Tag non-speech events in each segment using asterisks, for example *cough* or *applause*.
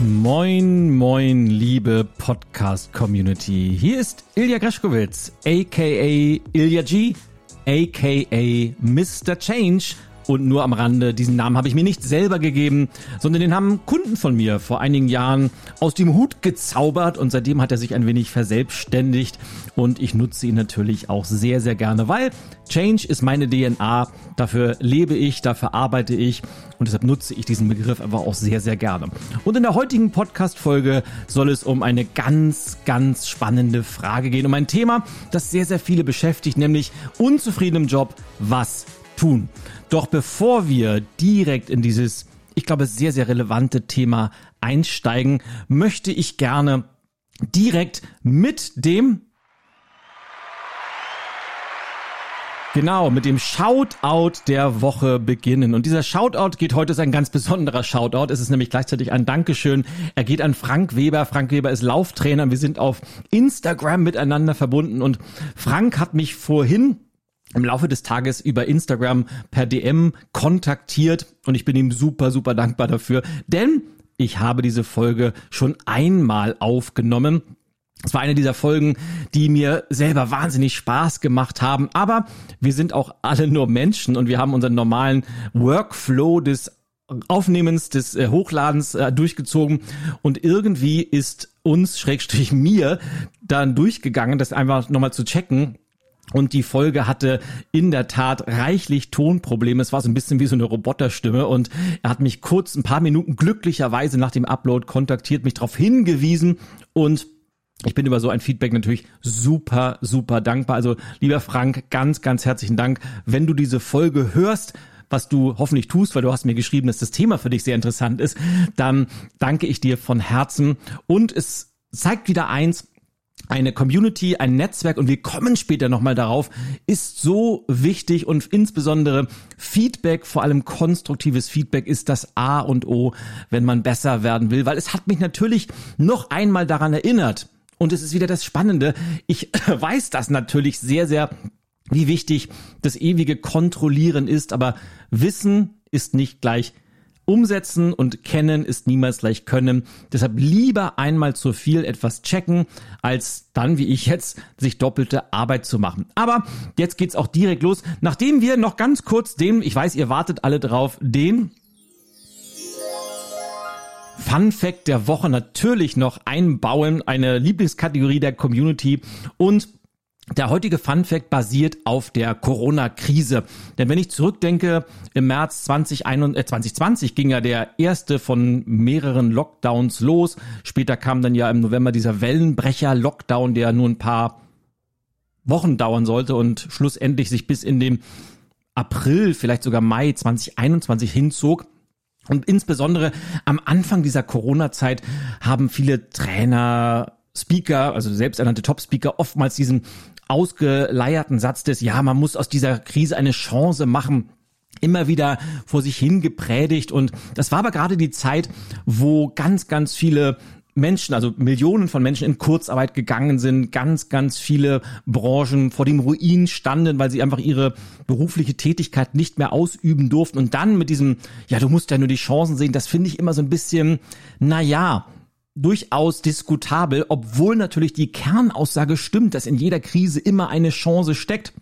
Moin, moin, liebe Podcast-Community. Hier ist Ilja Greschkowitz, aka Ilja G, aka Mr. Change und nur am Rande, diesen Namen habe ich mir nicht selber gegeben, sondern den haben Kunden von mir vor einigen Jahren aus dem Hut gezaubert und seitdem hat er sich ein wenig verselbstständigt und ich nutze ihn natürlich auch sehr, sehr gerne, weil Change ist meine DNA, dafür lebe ich, dafür arbeite ich und deshalb nutze ich diesen Begriff einfach auch sehr, sehr gerne. Und in der heutigen Podcast-Folge soll es um eine ganz, ganz spannende Frage gehen, um ein Thema, das sehr, sehr viele beschäftigt, nämlich unzufrieden im Job, was tun. Doch bevor wir direkt in dieses, ich glaube, sehr, sehr relevante Thema einsteigen, möchte ich gerne direkt mit dem Genau, mit dem Shoutout der Woche beginnen. Und dieser Shoutout geht heute ist ein ganz besonderer Shoutout. Es ist nämlich gleichzeitig ein Dankeschön. Er geht an Frank Weber. Frank Weber ist Lauftrainer. Wir sind auf Instagram miteinander verbunden und Frank hat mich vorhin im Laufe des Tages über Instagram per DM kontaktiert und ich bin ihm super, super dankbar dafür, denn ich habe diese Folge schon einmal aufgenommen. Es war eine dieser Folgen, die mir selber wahnsinnig Spaß gemacht haben, aber wir sind auch alle nur Menschen und wir haben unseren normalen Workflow des Aufnehmens, des äh, Hochladens äh, durchgezogen und irgendwie ist uns, Schrägstrich mir, dann durchgegangen, das einfach nochmal zu checken, und die Folge hatte in der Tat reichlich Tonprobleme. Es war so ein bisschen wie so eine Roboterstimme. Und er hat mich kurz ein paar Minuten glücklicherweise nach dem Upload kontaktiert, mich darauf hingewiesen. Und ich bin über so ein Feedback natürlich super, super dankbar. Also lieber Frank, ganz, ganz herzlichen Dank. Wenn du diese Folge hörst, was du hoffentlich tust, weil du hast mir geschrieben, dass das Thema für dich sehr interessant ist, dann danke ich dir von Herzen. Und es zeigt wieder eins, eine Community, ein Netzwerk und wir kommen später nochmal darauf, ist so wichtig und insbesondere Feedback, vor allem konstruktives Feedback ist das A und O, wenn man besser werden will, weil es hat mich natürlich noch einmal daran erinnert und es ist wieder das Spannende, ich *clears throat* weiß das natürlich sehr, sehr, wie wichtig das ewige Kontrollieren ist, aber Wissen ist nicht gleich Umsetzen und kennen ist niemals gleich können. Deshalb lieber einmal zu viel etwas checken, als dann, wie ich jetzt, sich doppelte Arbeit zu machen. Aber jetzt geht's auch direkt los. Nachdem wir noch ganz kurz dem, ich weiß, ihr wartet alle drauf, den Fun Fact der Woche natürlich noch einbauen, eine Lieblingskategorie der Community und der heutige Fun Fact basiert auf der Corona-Krise. Denn wenn ich zurückdenke, im März 2021, äh 2020 ging ja der erste von mehreren Lockdowns los. Später kam dann ja im November dieser Wellenbrecher-Lockdown, der nur ein paar Wochen dauern sollte und schlussendlich sich bis in den April, vielleicht sogar Mai 2021 hinzog. Und insbesondere am Anfang dieser Corona-Zeit haben viele Trainer, Speaker, also selbsternannte Top-Speaker, oftmals diesen ausgeleierten Satz des, ja, man muss aus dieser Krise eine Chance machen, immer wieder vor sich hin gepredigt. Und das war aber gerade die Zeit, wo ganz, ganz viele Menschen, also Millionen von Menschen in Kurzarbeit gegangen sind, ganz, ganz viele Branchen vor dem Ruin standen, weil sie einfach ihre berufliche Tätigkeit nicht mehr ausüben durften. Und dann mit diesem, ja, du musst ja nur die Chancen sehen, das finde ich immer so ein bisschen, na ja, durchaus diskutabel, obwohl natürlich die Kernaussage stimmt, dass in jeder Krise immer eine Chance steckt.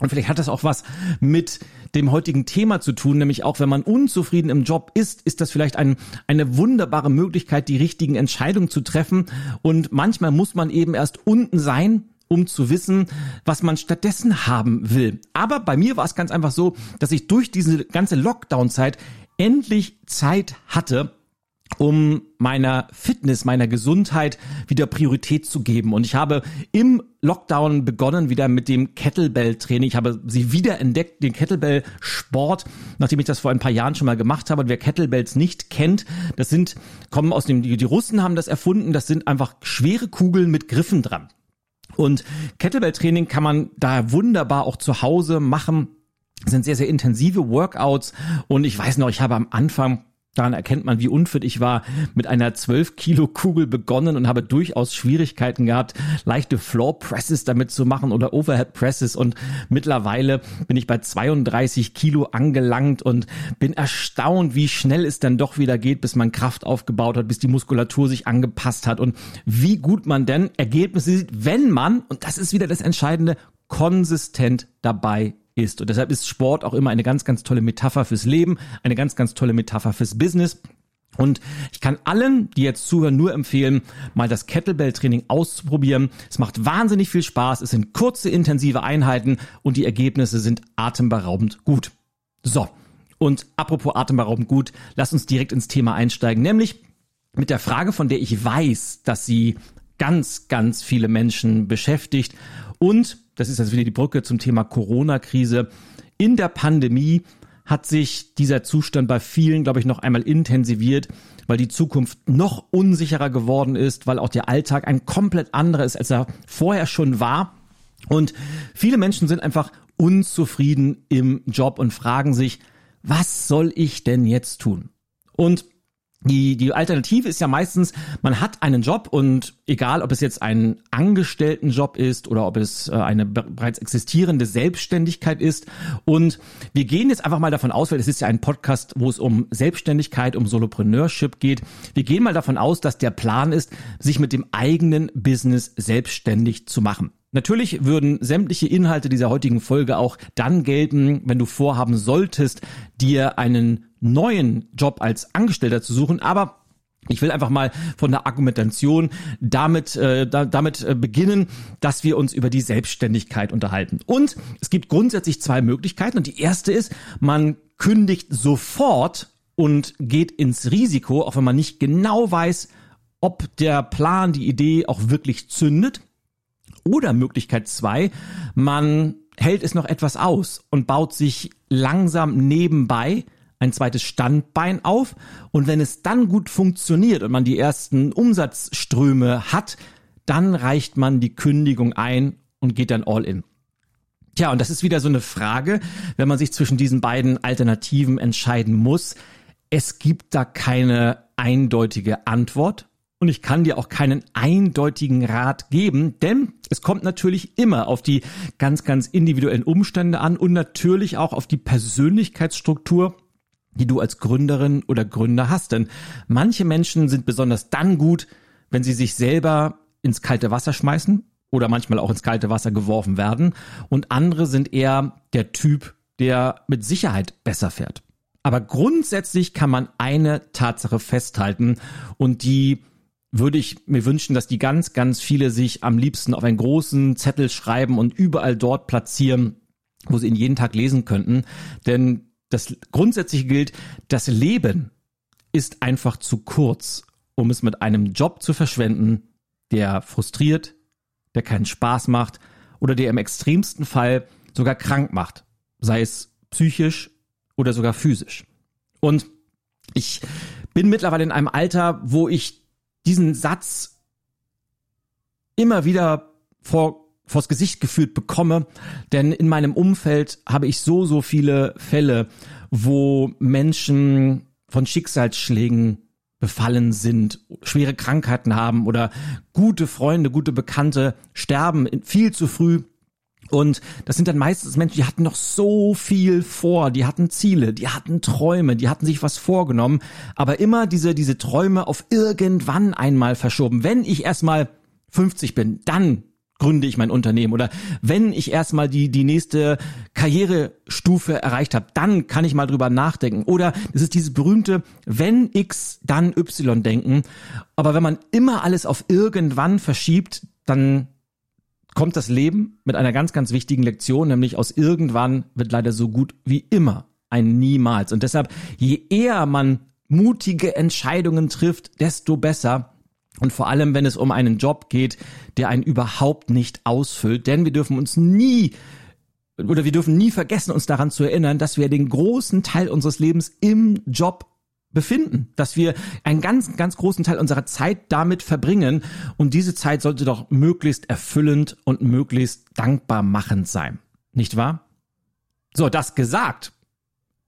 Und vielleicht hat das auch was mit dem heutigen Thema zu tun, nämlich auch wenn man unzufrieden im Job ist, ist das vielleicht ein, eine wunderbare Möglichkeit, die richtigen Entscheidungen zu treffen. Und manchmal muss man eben erst unten sein, um zu wissen, was man stattdessen haben will. Aber bei mir war es ganz einfach so, dass ich durch diese ganze Lockdown-Zeit endlich Zeit hatte, um meiner Fitness, meiner Gesundheit wieder Priorität zu geben. Und ich habe im Lockdown begonnen wieder mit dem Kettlebell-Training. Ich habe sie wieder entdeckt, den Kettlebell-Sport, nachdem ich das vor ein paar Jahren schon mal gemacht habe. Und wer Kettlebells nicht kennt, das sind, kommen aus dem, die, Russen haben das erfunden, das sind einfach schwere Kugeln mit Griffen dran. Und Kettlebell-Training kann man da wunderbar auch zu Hause machen. Das sind sehr, sehr intensive Workouts. Und ich weiß noch, ich habe am Anfang Daran erkennt man, wie unfit ich war. Mit einer 12 Kilo Kugel begonnen und habe durchaus Schwierigkeiten gehabt, leichte Floor Presses damit zu machen oder Overhead Presses. Und mittlerweile bin ich bei 32 Kilo angelangt und bin erstaunt, wie schnell es dann doch wieder geht, bis man Kraft aufgebaut hat, bis die Muskulatur sich angepasst hat und wie gut man denn Ergebnisse sieht, wenn man, und das ist wieder das Entscheidende, konsistent dabei ist. Und deshalb ist Sport auch immer eine ganz, ganz tolle Metapher fürs Leben, eine ganz, ganz tolle Metapher fürs Business. Und ich kann allen, die jetzt zuhören, nur empfehlen, mal das Kettlebell-Training auszuprobieren. Es macht wahnsinnig viel Spaß. Es sind kurze, intensive Einheiten und die Ergebnisse sind atemberaubend gut. So. Und apropos atemberaubend gut, lass uns direkt ins Thema einsteigen, nämlich mit der Frage, von der ich weiß, dass sie ganz, ganz viele Menschen beschäftigt und das ist jetzt wieder die Brücke zum Thema Corona-Krise. In der Pandemie hat sich dieser Zustand bei vielen, glaube ich, noch einmal intensiviert, weil die Zukunft noch unsicherer geworden ist, weil auch der Alltag ein komplett anderer ist, als er vorher schon war. Und viele Menschen sind einfach unzufrieden im Job und fragen sich, was soll ich denn jetzt tun? Und die, die Alternative ist ja meistens, man hat einen Job und egal, ob es jetzt ein Angestelltenjob ist oder ob es äh, eine bereits existierende Selbstständigkeit ist. Und wir gehen jetzt einfach mal davon aus, weil es ist ja ein Podcast, wo es um Selbstständigkeit, um Solopreneurship geht. Wir gehen mal davon aus, dass der Plan ist, sich mit dem eigenen Business selbstständig zu machen. Natürlich würden sämtliche Inhalte dieser heutigen Folge auch dann gelten, wenn du vorhaben solltest, dir einen neuen Job als Angestellter zu suchen, aber ich will einfach mal von der Argumentation damit, äh, da, damit äh, beginnen, dass wir uns über die Selbstständigkeit unterhalten. Und es gibt grundsätzlich zwei Möglichkeiten. Und die erste ist, man kündigt sofort und geht ins Risiko, auch wenn man nicht genau weiß, ob der Plan, die Idee auch wirklich zündet. Oder Möglichkeit zwei, man hält es noch etwas aus und baut sich langsam nebenbei ein zweites Standbein auf und wenn es dann gut funktioniert und man die ersten Umsatzströme hat, dann reicht man die Kündigung ein und geht dann all in. Tja, und das ist wieder so eine Frage, wenn man sich zwischen diesen beiden Alternativen entscheiden muss. Es gibt da keine eindeutige Antwort und ich kann dir auch keinen eindeutigen Rat geben, denn es kommt natürlich immer auf die ganz, ganz individuellen Umstände an und natürlich auch auf die Persönlichkeitsstruktur die du als Gründerin oder Gründer hast. Denn manche Menschen sind besonders dann gut, wenn sie sich selber ins kalte Wasser schmeißen oder manchmal auch ins kalte Wasser geworfen werden. Und andere sind eher der Typ, der mit Sicherheit besser fährt. Aber grundsätzlich kann man eine Tatsache festhalten und die würde ich mir wünschen, dass die ganz, ganz viele sich am liebsten auf einen großen Zettel schreiben und überall dort platzieren, wo sie ihn jeden Tag lesen könnten. Denn das grundsätzliche gilt, das Leben ist einfach zu kurz, um es mit einem Job zu verschwenden, der frustriert, der keinen Spaß macht oder der im extremsten Fall sogar krank macht, sei es psychisch oder sogar physisch. Und ich bin mittlerweile in einem Alter, wo ich diesen Satz immer wieder vor, vors Gesicht geführt bekomme, denn in meinem Umfeld habe ich so, so viele Fälle, wo Menschen von Schicksalsschlägen befallen sind, schwere Krankheiten haben oder gute Freunde, gute Bekannte sterben viel zu früh. Und das sind dann meistens Menschen, die hatten noch so viel vor, die hatten Ziele, die hatten Träume, die hatten sich was vorgenommen, aber immer diese, diese Träume auf irgendwann einmal verschoben. Wenn ich erstmal 50 bin, dann gründe ich mein Unternehmen oder wenn ich erstmal die die nächste Karrierestufe erreicht habe, dann kann ich mal drüber nachdenken oder das ist dieses berühmte wenn X dann Y denken, aber wenn man immer alles auf irgendwann verschiebt, dann kommt das Leben mit einer ganz, ganz wichtigen Lektion, nämlich aus irgendwann wird leider so gut wie immer ein Niemals. Und deshalb, je eher man mutige Entscheidungen trifft, desto besser. Und vor allem, wenn es um einen Job geht, der einen überhaupt nicht ausfüllt. Denn wir dürfen uns nie oder wir dürfen nie vergessen, uns daran zu erinnern, dass wir den großen Teil unseres Lebens im Job befinden, dass wir einen ganz, ganz großen Teil unserer Zeit damit verbringen und diese Zeit sollte doch möglichst erfüllend und möglichst dankbar machend sein. Nicht wahr? So, das gesagt,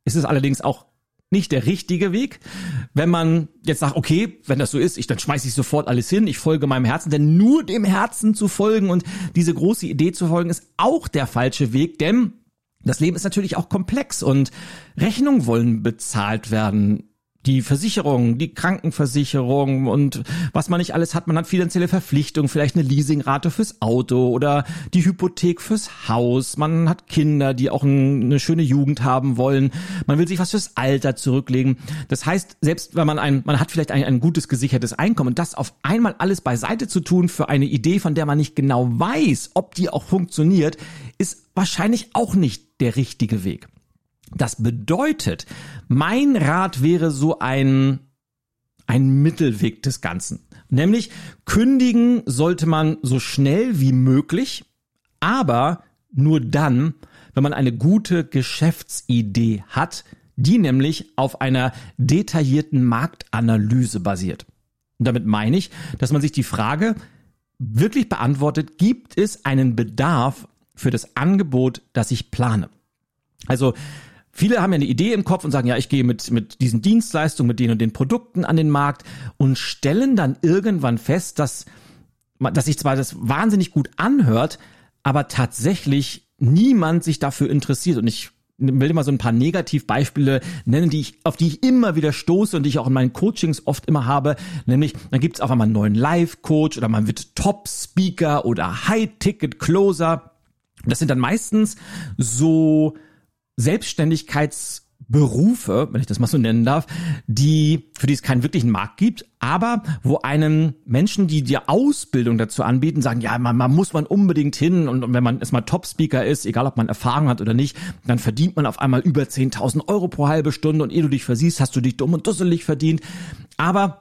ist es allerdings auch nicht der richtige Weg. Wenn man jetzt sagt, okay, wenn das so ist, ich, dann schmeiße ich sofort alles hin, ich folge meinem Herzen, denn nur dem Herzen zu folgen und diese große Idee zu folgen, ist auch der falsche Weg, denn das Leben ist natürlich auch komplex und Rechnungen wollen bezahlt werden die Versicherung, die Krankenversicherung und was man nicht alles hat. Man hat finanzielle Verpflichtungen, vielleicht eine Leasingrate fürs Auto oder die Hypothek fürs Haus. Man hat Kinder, die auch eine schöne Jugend haben wollen. Man will sich was fürs Alter zurücklegen. Das heißt, selbst wenn man ein, man hat vielleicht ein, ein gutes gesichertes Einkommen, das auf einmal alles beiseite zu tun für eine Idee, von der man nicht genau weiß, ob die auch funktioniert, ist wahrscheinlich auch nicht der richtige Weg. Das bedeutet, mein Rat wäre so ein, ein Mittelweg des Ganzen. Nämlich kündigen sollte man so schnell wie möglich, aber nur dann, wenn man eine gute Geschäftsidee hat, die nämlich auf einer detaillierten Marktanalyse basiert. Und damit meine ich, dass man sich die Frage wirklich beantwortet, gibt es einen Bedarf für das Angebot, das ich plane? Also Viele haben ja eine Idee im Kopf und sagen, ja, ich gehe mit, mit diesen Dienstleistungen, mit den und den Produkten an den Markt und stellen dann irgendwann fest, dass, dass sich zwar das wahnsinnig gut anhört, aber tatsächlich niemand sich dafür interessiert. Und ich will mal so ein paar Negativbeispiele nennen, die ich, auf die ich immer wieder stoße und die ich auch in meinen Coachings oft immer habe. Nämlich, dann gibt es auf einmal einen neuen Live-Coach oder man wird Top-Speaker oder High-Ticket-Closer. Das sind dann meistens so Selbstständigkeitsberufe, wenn ich das mal so nennen darf, die, für die es keinen wirklichen Markt gibt, aber wo einem Menschen, die dir Ausbildung dazu anbieten, sagen, ja, man, man muss man unbedingt hin und, und wenn man erstmal Top-Speaker ist, egal ob man Erfahrung hat oder nicht, dann verdient man auf einmal über 10.000 Euro pro halbe Stunde und ehe du dich versiehst, hast du dich dumm und dusselig verdient. Aber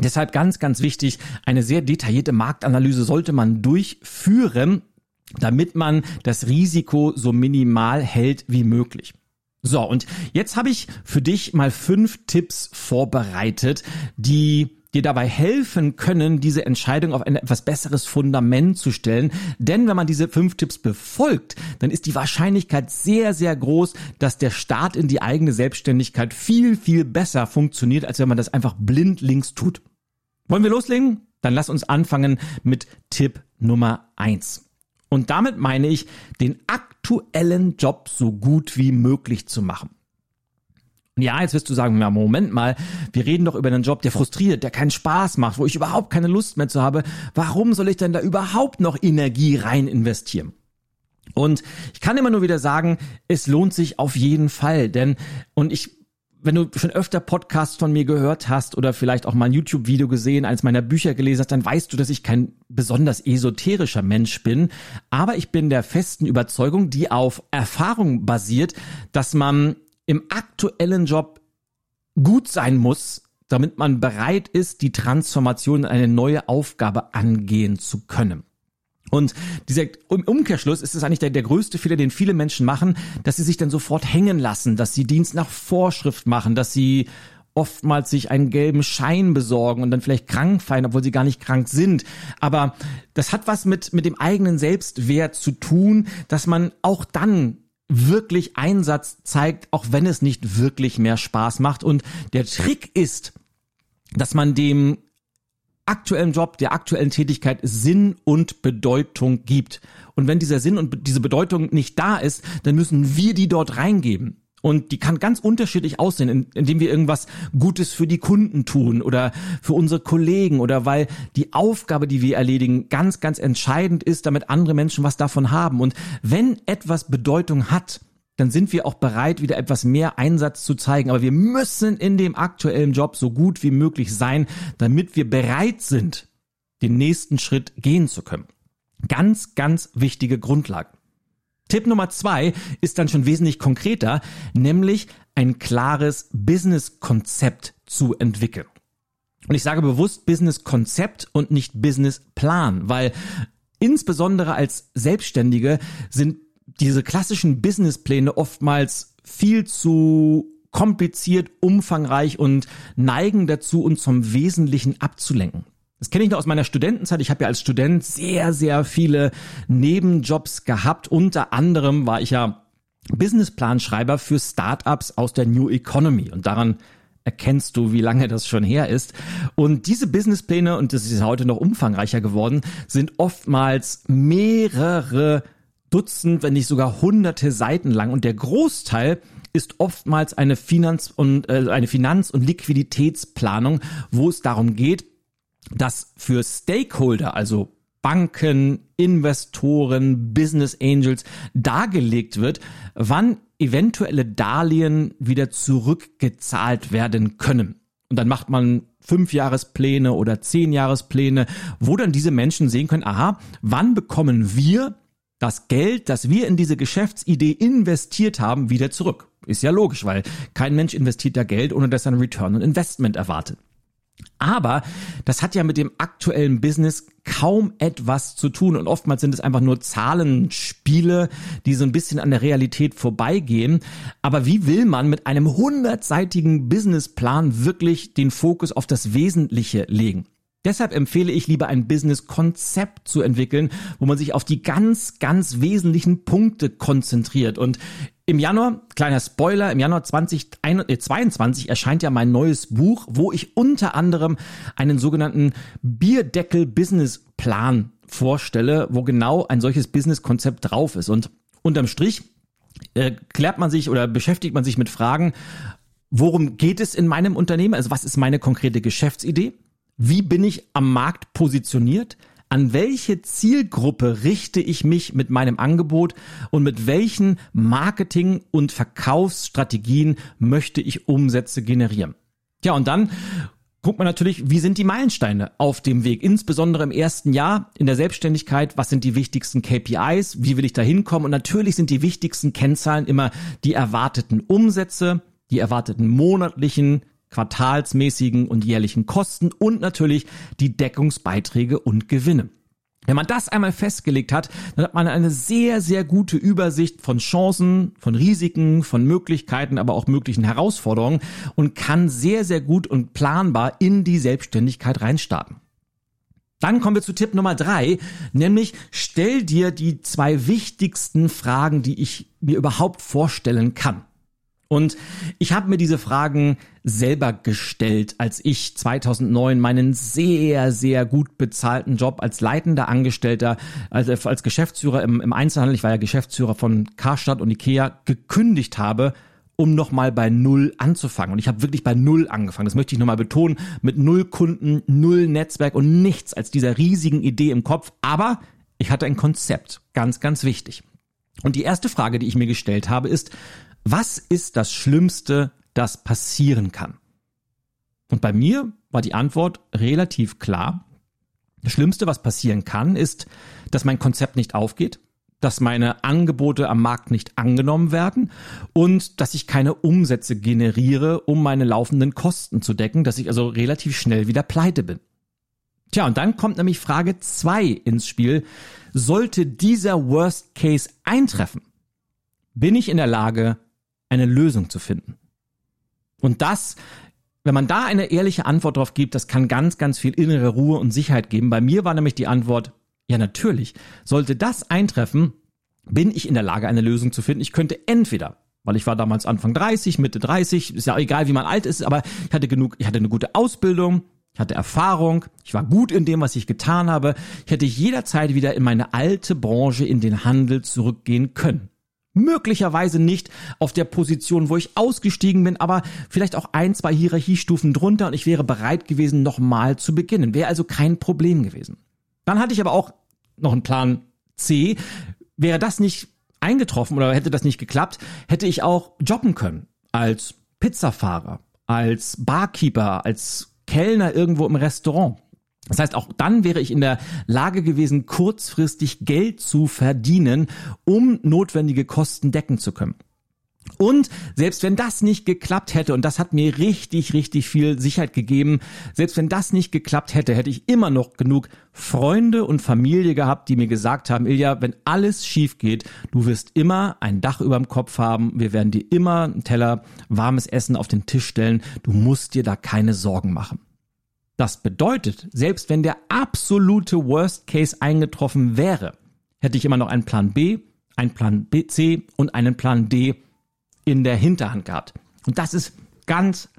Deshalb ganz, ganz wichtig, eine sehr detaillierte Marktanalyse sollte man durchführen, damit man das Risiko so minimal hält wie möglich. So, und jetzt habe ich für dich mal fünf Tipps vorbereitet, die dir dabei helfen können, diese Entscheidung auf ein etwas besseres Fundament zu stellen. Denn wenn man diese fünf Tipps befolgt, dann ist die Wahrscheinlichkeit sehr, sehr groß, dass der Start in die eigene Selbstständigkeit viel, viel besser funktioniert, als wenn man das einfach blindlings tut. Wollen wir loslegen? Dann lass uns anfangen mit Tipp Nummer eins. Und damit meine ich, den aktuellen Job so gut wie möglich zu machen. Ja, jetzt wirst du sagen, ja, Moment mal, wir reden doch über einen Job, der frustriert, der keinen Spaß macht, wo ich überhaupt keine Lust mehr zu habe. Warum soll ich denn da überhaupt noch Energie rein investieren? Und ich kann immer nur wieder sagen, es lohnt sich auf jeden Fall, denn, und ich wenn du schon öfter Podcasts von mir gehört hast oder vielleicht auch mal ein YouTube-Video gesehen, eines meiner Bücher gelesen hast, dann weißt du, dass ich kein besonders esoterischer Mensch bin. Aber ich bin der festen Überzeugung, die auf Erfahrung basiert, dass man im aktuellen Job gut sein muss, damit man bereit ist, die Transformation in eine neue Aufgabe angehen zu können. Und dieser Umkehrschluss ist es eigentlich der, der größte Fehler, den viele Menschen machen, dass sie sich dann sofort hängen lassen, dass sie Dienst nach Vorschrift machen, dass sie oftmals sich einen gelben Schein besorgen und dann vielleicht krank fallen, obwohl sie gar nicht krank sind. Aber das hat was mit, mit dem eigenen Selbstwert zu tun, dass man auch dann wirklich Einsatz zeigt, auch wenn es nicht wirklich mehr Spaß macht. Und der Trick ist, dass man dem aktuellen Job, der aktuellen Tätigkeit Sinn und Bedeutung gibt. Und wenn dieser Sinn und diese Bedeutung nicht da ist, dann müssen wir die dort reingeben. Und die kann ganz unterschiedlich aussehen, indem wir irgendwas Gutes für die Kunden tun oder für unsere Kollegen oder weil die Aufgabe, die wir erledigen, ganz, ganz entscheidend ist, damit andere Menschen was davon haben. Und wenn etwas Bedeutung hat, dann sind wir auch bereit, wieder etwas mehr Einsatz zu zeigen. Aber wir müssen in dem aktuellen Job so gut wie möglich sein, damit wir bereit sind, den nächsten Schritt gehen zu können. Ganz, ganz wichtige Grundlage. Tipp Nummer zwei ist dann schon wesentlich konkreter, nämlich ein klares Business-Konzept zu entwickeln. Und ich sage bewusst Business-Konzept und nicht Business-Plan, weil insbesondere als Selbstständige sind diese klassischen Businesspläne oftmals viel zu kompliziert, umfangreich und neigen dazu, uns vom Wesentlichen abzulenken. Das kenne ich noch aus meiner Studentenzeit. Ich habe ja als Student sehr, sehr viele Nebenjobs gehabt. Unter anderem war ich ja Businessplanschreiber für Startups aus der New Economy. Und daran erkennst du, wie lange das schon her ist. Und diese Businesspläne, und das ist heute noch umfangreicher geworden, sind oftmals mehrere Dutzend, wenn nicht sogar hunderte Seiten lang. Und der Großteil ist oftmals eine Finanz- und äh, eine Finanz- und Liquiditätsplanung, wo es darum geht, dass für Stakeholder, also Banken, Investoren, Business Angels dargelegt wird, wann eventuelle Darlehen wieder zurückgezahlt werden können. Und dann macht man Fünfjahrespläne oder Zehnjahrespläne, wo dann diese Menschen sehen können, aha, wann bekommen wir das Geld, das wir in diese Geschäftsidee investiert haben, wieder zurück. Ist ja logisch, weil kein Mensch investiert da Geld, ohne dass er ein Return on Investment erwartet. Aber das hat ja mit dem aktuellen Business kaum etwas zu tun und oftmals sind es einfach nur Zahlenspiele, die so ein bisschen an der Realität vorbeigehen. Aber wie will man mit einem hundertseitigen Businessplan wirklich den Fokus auf das Wesentliche legen? Deshalb empfehle ich lieber ein Business-Konzept zu entwickeln, wo man sich auf die ganz, ganz wesentlichen Punkte konzentriert. Und im Januar, kleiner Spoiler, im Januar 2022 erscheint ja mein neues Buch, wo ich unter anderem einen sogenannten Bierdeckel-Business-Plan vorstelle, wo genau ein solches Business-Konzept drauf ist. Und unterm Strich äh, klärt man sich oder beschäftigt man sich mit Fragen, worum geht es in meinem Unternehmen? Also was ist meine konkrete Geschäftsidee? Wie bin ich am Markt positioniert? An welche Zielgruppe richte ich mich mit meinem Angebot und mit welchen Marketing- und Verkaufsstrategien möchte ich Umsätze generieren? Ja, und dann guckt man natürlich, wie sind die Meilensteine auf dem Weg, insbesondere im ersten Jahr in der Selbstständigkeit, was sind die wichtigsten KPIs, wie will ich da hinkommen und natürlich sind die wichtigsten Kennzahlen immer die erwarteten Umsätze, die erwarteten monatlichen quartalsmäßigen und jährlichen Kosten und natürlich die Deckungsbeiträge und Gewinne. Wenn man das einmal festgelegt hat, dann hat man eine sehr, sehr gute Übersicht von Chancen, von Risiken, von Möglichkeiten, aber auch möglichen Herausforderungen und kann sehr, sehr gut und planbar in die Selbstständigkeit reinstarten. Dann kommen wir zu Tipp Nummer drei, nämlich stell dir die zwei wichtigsten Fragen, die ich mir überhaupt vorstellen kann. Und ich habe mir diese Fragen selber gestellt, als ich 2009 meinen sehr, sehr gut bezahlten Job als leitender Angestellter, also als Geschäftsführer im, im Einzelhandel, ich war ja Geschäftsführer von Karstadt und Ikea, gekündigt habe, um nochmal bei Null anzufangen. Und ich habe wirklich bei Null angefangen. Das möchte ich nochmal betonen. Mit Null Kunden, Null Netzwerk und nichts als dieser riesigen Idee im Kopf. Aber ich hatte ein Konzept. Ganz, ganz wichtig. Und die erste Frage, die ich mir gestellt habe, ist, was ist das Schlimmste, das passieren kann? Und bei mir war die Antwort relativ klar. Das Schlimmste, was passieren kann, ist, dass mein Konzept nicht aufgeht, dass meine Angebote am Markt nicht angenommen werden und dass ich keine Umsätze generiere, um meine laufenden Kosten zu decken, dass ich also relativ schnell wieder pleite bin. Tja, und dann kommt nämlich Frage zwei ins Spiel. Sollte dieser Worst Case eintreffen, bin ich in der Lage, eine Lösung zu finden. Und das, wenn man da eine ehrliche Antwort drauf gibt, das kann ganz, ganz viel innere Ruhe und Sicherheit geben. Bei mir war nämlich die Antwort, ja natürlich, sollte das eintreffen, bin ich in der Lage, eine Lösung zu finden. Ich könnte entweder weil ich war damals Anfang 30, Mitte 30, ist ja egal, wie man alt ist, aber ich hatte genug, ich hatte eine gute Ausbildung, ich hatte Erfahrung, ich war gut in dem, was ich getan habe. Ich hätte jederzeit wieder in meine alte Branche, in den Handel zurückgehen können möglicherweise nicht auf der Position, wo ich ausgestiegen bin, aber vielleicht auch ein, zwei Hierarchiestufen drunter und ich wäre bereit gewesen, nochmal zu beginnen. Wäre also kein Problem gewesen. Dann hatte ich aber auch noch einen Plan C. Wäre das nicht eingetroffen oder hätte das nicht geklappt, hätte ich auch jobben können als Pizzafahrer, als Barkeeper, als Kellner irgendwo im Restaurant. Das heißt, auch dann wäre ich in der Lage gewesen, kurzfristig Geld zu verdienen, um notwendige Kosten decken zu können. Und selbst wenn das nicht geklappt hätte, und das hat mir richtig, richtig viel Sicherheit gegeben, selbst wenn das nicht geklappt hätte, hätte ich immer noch genug Freunde und Familie gehabt, die mir gesagt haben, Ilja, wenn alles schief geht, du wirst immer ein Dach über dem Kopf haben, wir werden dir immer einen Teller warmes Essen auf den Tisch stellen, du musst dir da keine Sorgen machen. Das bedeutet, selbst wenn der absolute Worst Case eingetroffen wäre, hätte ich immer noch einen Plan B, einen Plan B, C und einen Plan D in der Hinterhand gehabt. Und das ist ganz,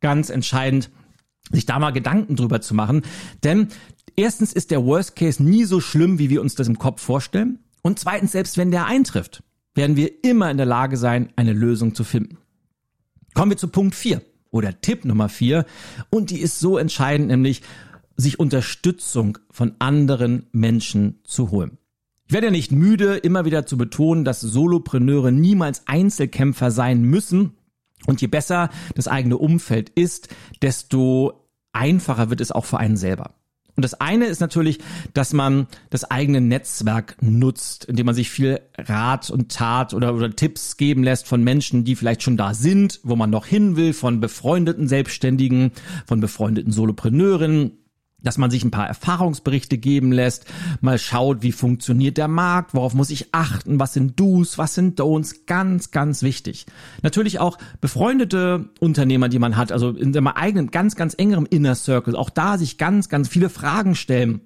ganz entscheidend, sich da mal Gedanken drüber zu machen. Denn erstens ist der Worst Case nie so schlimm, wie wir uns das im Kopf vorstellen. Und zweitens, selbst wenn der eintrifft, werden wir immer in der Lage sein, eine Lösung zu finden. Kommen wir zu Punkt 4 oder Tipp Nummer 4. Und die ist so entscheidend, nämlich sich Unterstützung von anderen Menschen zu holen. Ich werde ja nicht müde, immer wieder zu betonen, dass Solopreneure niemals Einzelkämpfer sein müssen. Und je besser das eigene Umfeld ist, desto einfacher wird es auch für einen selber. Und das eine ist natürlich, dass man das eigene Netzwerk nutzt, indem man sich viel Rat und Tat oder, oder Tipps geben lässt von Menschen, die vielleicht schon da sind, wo man noch hin will, von befreundeten Selbstständigen, von befreundeten Solopreneurinnen dass man sich ein paar Erfahrungsberichte geben lässt, mal schaut, wie funktioniert der Markt, worauf muss ich achten, was sind Do's, was sind Don'ts, ganz, ganz wichtig. Natürlich auch befreundete Unternehmer, die man hat, also in seinem eigenen, ganz, ganz engerem Inner Circle, auch da sich ganz, ganz viele Fragen stellen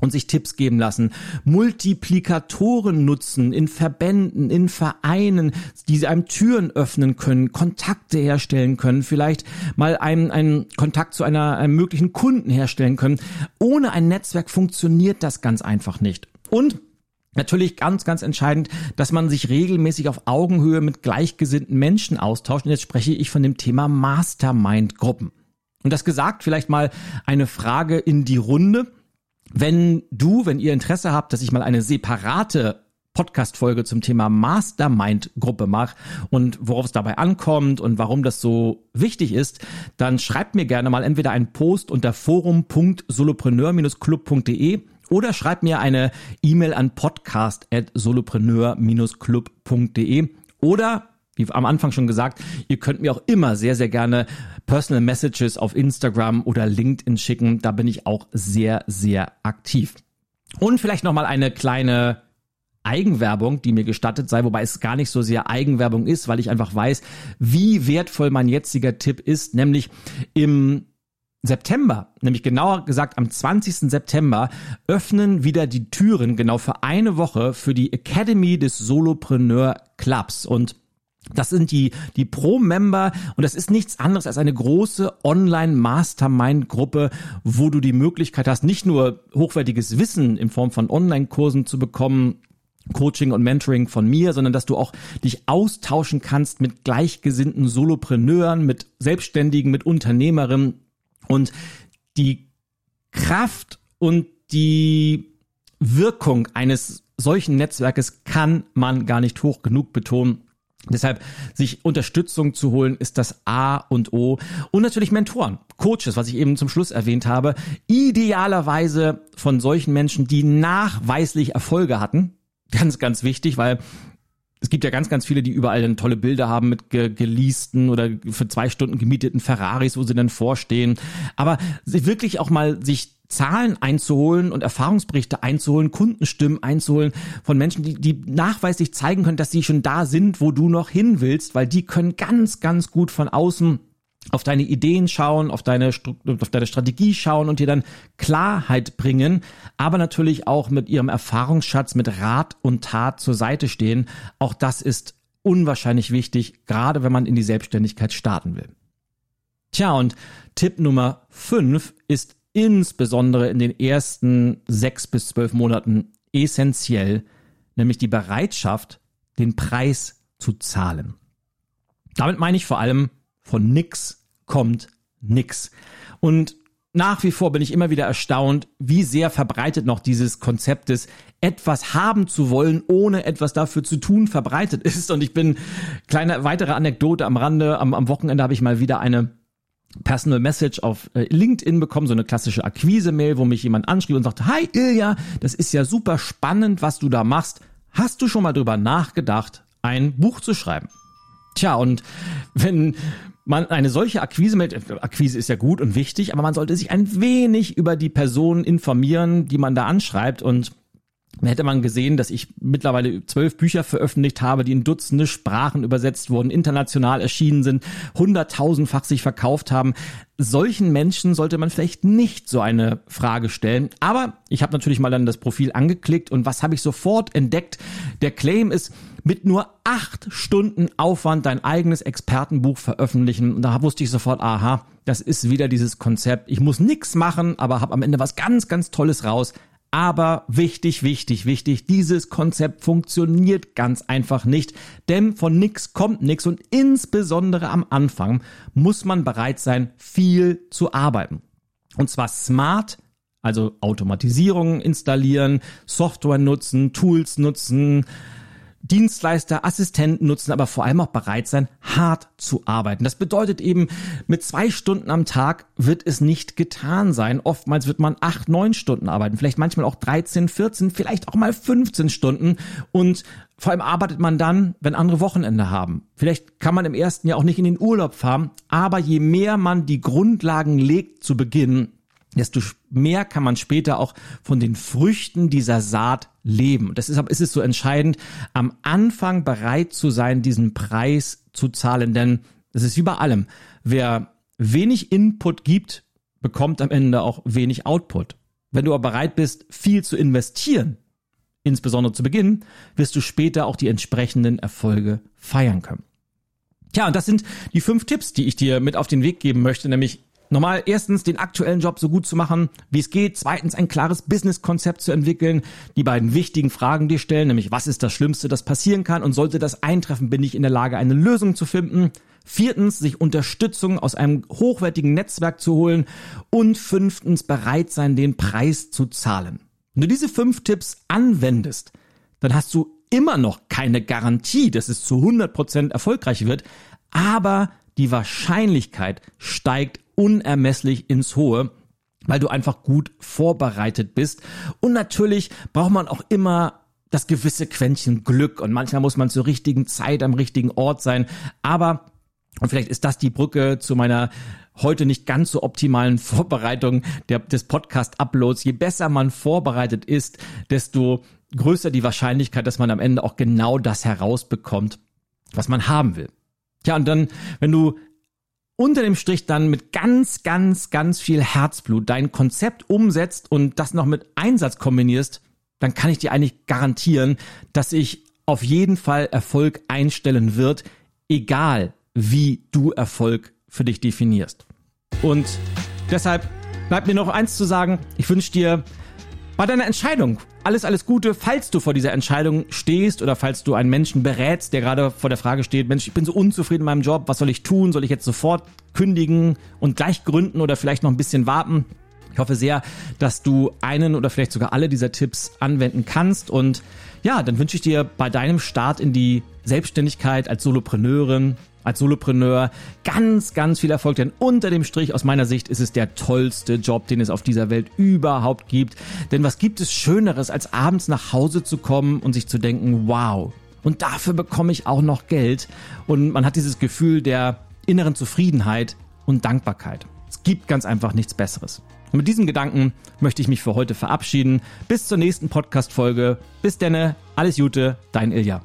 und sich Tipps geben lassen, Multiplikatoren nutzen in Verbänden, in Vereinen, die einem Türen öffnen können, Kontakte herstellen können, vielleicht mal einen, einen Kontakt zu einer, einem möglichen Kunden herstellen können. Ohne ein Netzwerk funktioniert das ganz einfach nicht. Und Natürlich ganz, ganz entscheidend, dass man sich regelmäßig auf Augenhöhe mit gleichgesinnten Menschen austauscht. Und jetzt spreche ich von dem Thema Mastermind-Gruppen. Und das gesagt, vielleicht mal eine Frage in die Runde. Wenn du, wenn ihr Interesse habt, dass ich mal eine separate Podcast-Folge zum Thema Mastermind-Gruppe mache und worauf es dabei ankommt und warum das so wichtig ist, dann schreibt mir gerne mal entweder einen Post unter forum.solopreneur-club.de oder schreibt mir eine E-Mail an podcast.solopreneur-club.de oder wie am Anfang schon gesagt, ihr könnt mir auch immer sehr, sehr gerne Personal Messages auf Instagram oder LinkedIn schicken. Da bin ich auch sehr, sehr aktiv. Und vielleicht nochmal eine kleine Eigenwerbung, die mir gestattet sei, wobei es gar nicht so sehr Eigenwerbung ist, weil ich einfach weiß, wie wertvoll mein jetziger Tipp ist, nämlich im September, nämlich genauer gesagt am 20. September, öffnen wieder die Türen genau für eine Woche für die Academy des Solopreneur Clubs. Und das sind die, die Pro-Member und das ist nichts anderes als eine große Online-Mastermind-Gruppe, wo du die Möglichkeit hast, nicht nur hochwertiges Wissen in Form von Online-Kursen zu bekommen, Coaching und Mentoring von mir, sondern dass du auch dich austauschen kannst mit gleichgesinnten Solopreneuren, mit Selbstständigen, mit Unternehmerinnen und die Kraft und die Wirkung eines solchen Netzwerkes kann man gar nicht hoch genug betonen. Deshalb sich Unterstützung zu holen, ist das A und O. Und natürlich Mentoren, Coaches, was ich eben zum Schluss erwähnt habe. Idealerweise von solchen Menschen, die nachweislich Erfolge hatten. *laughs* Ganz, ganz wichtig, weil es gibt ja ganz, ganz viele, die überall dann tolle Bilder haben mit ge geleasten oder für zwei Stunden gemieteten Ferraris, wo sie dann vorstehen. Aber wirklich auch mal sich Zahlen einzuholen und Erfahrungsberichte einzuholen, Kundenstimmen einzuholen von Menschen, die, die nachweislich zeigen können, dass sie schon da sind, wo du noch hin willst, weil die können ganz, ganz gut von außen auf deine Ideen schauen, auf deine, auf deine Strategie schauen und dir dann Klarheit bringen, aber natürlich auch mit ihrem Erfahrungsschatz, mit Rat und Tat zur Seite stehen. Auch das ist unwahrscheinlich wichtig, gerade wenn man in die Selbstständigkeit starten will. Tja, und Tipp Nummer fünf ist insbesondere in den ersten sechs bis zwölf Monaten essentiell, nämlich die Bereitschaft, den Preis zu zahlen. Damit meine ich vor allem, von nix kommt nix. Und nach wie vor bin ich immer wieder erstaunt, wie sehr verbreitet noch dieses Konzept des etwas haben zu wollen, ohne etwas dafür zu tun, verbreitet ist. Und ich bin, kleine weitere Anekdote am Rande, am, am Wochenende habe ich mal wieder eine Personal Message auf äh, LinkedIn bekommen, so eine klassische Akquise-Mail, wo mich jemand anschrieb und sagte, hi Ilja, das ist ja super spannend, was du da machst. Hast du schon mal drüber nachgedacht, ein Buch zu schreiben? Tja, und wenn man eine solche Akquise mail Akquise ist ja gut und wichtig, aber man sollte sich ein wenig über die Person informieren, die man da anschreibt und hätte man gesehen, dass ich mittlerweile zwölf Bücher veröffentlicht habe, die in Dutzende Sprachen übersetzt wurden, international erschienen sind, hunderttausendfach sich verkauft haben. Solchen Menschen sollte man vielleicht nicht so eine Frage stellen. Aber ich habe natürlich mal dann das Profil angeklickt und was habe ich sofort entdeckt? Der Claim ist, mit nur acht Stunden Aufwand dein eigenes Expertenbuch veröffentlichen. Und da wusste ich sofort, aha, das ist wieder dieses Konzept. Ich muss nichts machen, aber habe am Ende was ganz, ganz Tolles raus. Aber wichtig, wichtig, wichtig, dieses Konzept funktioniert ganz einfach nicht, denn von nix kommt nix und insbesondere am Anfang muss man bereit sein, viel zu arbeiten. Und zwar smart, also Automatisierungen installieren, Software nutzen, Tools nutzen, Dienstleister, Assistenten nutzen, aber vor allem auch bereit sein, hart zu arbeiten. Das bedeutet eben, mit zwei Stunden am Tag wird es nicht getan sein. Oftmals wird man acht, neun Stunden arbeiten, vielleicht manchmal auch 13, 14, vielleicht auch mal 15 Stunden und vor allem arbeitet man dann, wenn andere Wochenende haben. Vielleicht kann man im ersten Jahr auch nicht in den Urlaub fahren, aber je mehr man die Grundlagen legt zu Beginn, desto mehr kann man später auch von den Früchten dieser Saat leben. Und deshalb ist es so entscheidend, am Anfang bereit zu sein, diesen Preis zu zahlen. Denn das ist wie bei allem. Wer wenig Input gibt, bekommt am Ende auch wenig Output. Wenn du aber bereit bist, viel zu investieren, insbesondere zu Beginn, wirst du später auch die entsprechenden Erfolge feiern können. Tja, und das sind die fünf Tipps, die ich dir mit auf den Weg geben möchte, nämlich Nochmal, erstens den aktuellen Job so gut zu machen, wie es geht. Zweitens ein klares Business-Konzept zu entwickeln. Die beiden wichtigen Fragen dir stellen, nämlich was ist das Schlimmste, das passieren kann und sollte das eintreffen, bin ich in der Lage, eine Lösung zu finden. Viertens, sich Unterstützung aus einem hochwertigen Netzwerk zu holen. Und fünftens, bereit sein, den Preis zu zahlen. Wenn du diese fünf Tipps anwendest, dann hast du immer noch keine Garantie, dass es zu 100% erfolgreich wird, aber die Wahrscheinlichkeit steigt unermesslich ins Hohe, weil du einfach gut vorbereitet bist. Und natürlich braucht man auch immer das gewisse Quäntchen Glück und manchmal muss man zur richtigen Zeit am richtigen Ort sein. Aber, und vielleicht ist das die Brücke zu meiner heute nicht ganz so optimalen *laughs* Vorbereitung der, des Podcast-Uploads. Je besser man vorbereitet ist, desto größer die Wahrscheinlichkeit, dass man am Ende auch genau das herausbekommt, was man haben will. Tja, und dann, wenn du unter dem Strich dann mit ganz, ganz, ganz viel Herzblut dein Konzept umsetzt und das noch mit Einsatz kombinierst, dann kann ich dir eigentlich garantieren, dass sich auf jeden Fall Erfolg einstellen wird, egal wie du Erfolg für dich definierst. Und deshalb bleibt mir noch eins zu sagen. Ich wünsche dir bei deiner Entscheidung alles, alles Gute, falls du vor dieser Entscheidung stehst oder falls du einen Menschen berätst, der gerade vor der Frage steht, Mensch, ich bin so unzufrieden in meinem Job, was soll ich tun? Soll ich jetzt sofort kündigen und gleich gründen oder vielleicht noch ein bisschen warten? Ich hoffe sehr, dass du einen oder vielleicht sogar alle dieser Tipps anwenden kannst und ja, dann wünsche ich dir bei deinem Start in die Selbstständigkeit als Solopreneurin, als Solopreneur ganz, ganz viel Erfolg, denn unter dem Strich aus meiner Sicht ist es der tollste Job, den es auf dieser Welt überhaupt gibt. Denn was gibt es Schöneres, als abends nach Hause zu kommen und sich zu denken, wow, und dafür bekomme ich auch noch Geld. Und man hat dieses Gefühl der inneren Zufriedenheit und Dankbarkeit. Es gibt ganz einfach nichts Besseres. Und mit diesem Gedanken möchte ich mich für heute verabschieden. Bis zur nächsten Podcast-Folge. Bis denne, alles Gute, dein Ilja.